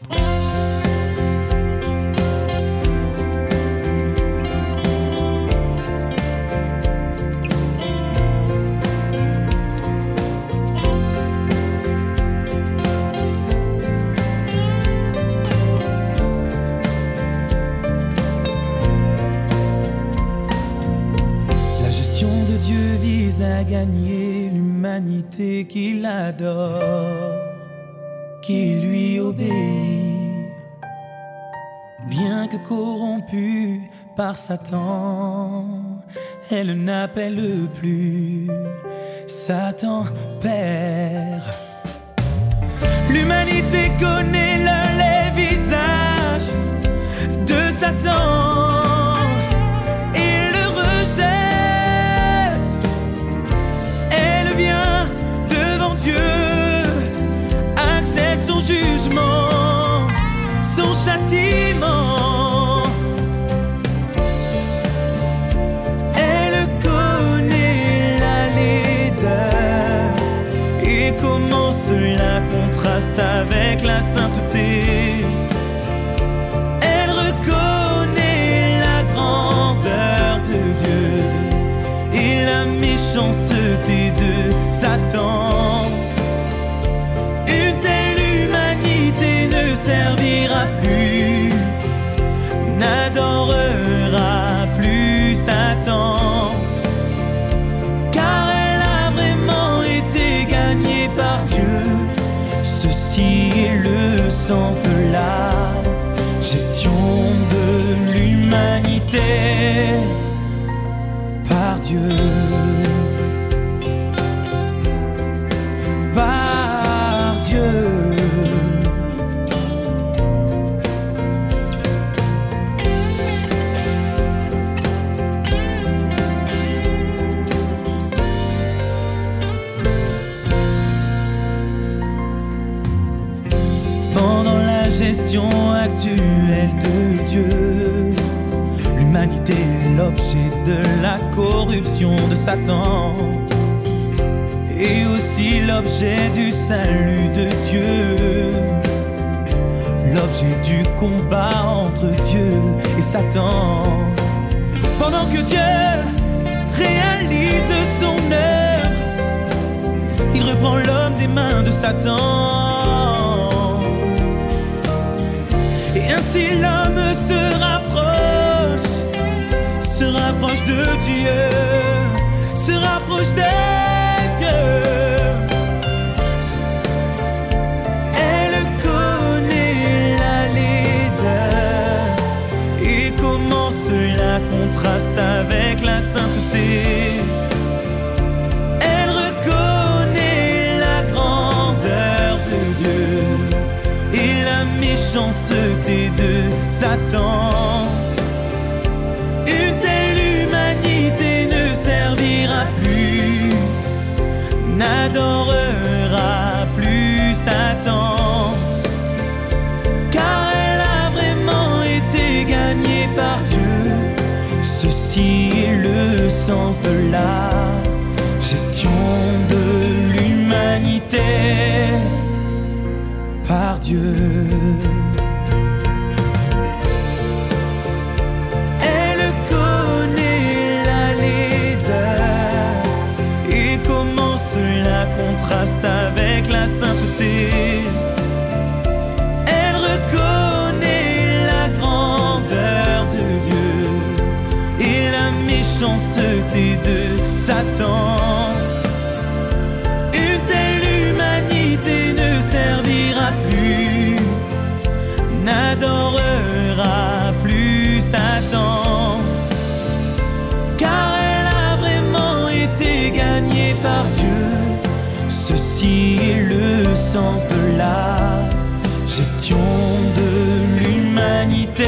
La gestion de Dieu vise à gagner l'humanité qu'il adore, qui lui obéit. Bien que corrompue par Satan, elle n'appelle plus Satan Père. L'humanité connaît avec la sainteté. Elle reconnaît la grandeur de Dieu et la méchanceté de Satan. De la gestion de l'humanité par Dieu. Gestion actuelle de Dieu, l'humanité est l'objet de la corruption de Satan et aussi l'objet du salut de Dieu, l'objet du combat entre Dieu et Satan. Pendant que Dieu réalise son œuvre, il reprend l'homme des mains de Satan. Ainsi l'homme se rapproche, se rapproche de Dieu, se rapproche des méchanceté de Satan. Une telle humanité ne servira plus, n'adorera plus Satan. Car elle a vraiment été gagnée par Dieu. Ceci est le sens de la gestion de l'humanité par Dieu. Contraste avec la sainteté. Elle reconnaît la grandeur de Dieu et la méchanceté de Satan. de la gestion de l'humanité.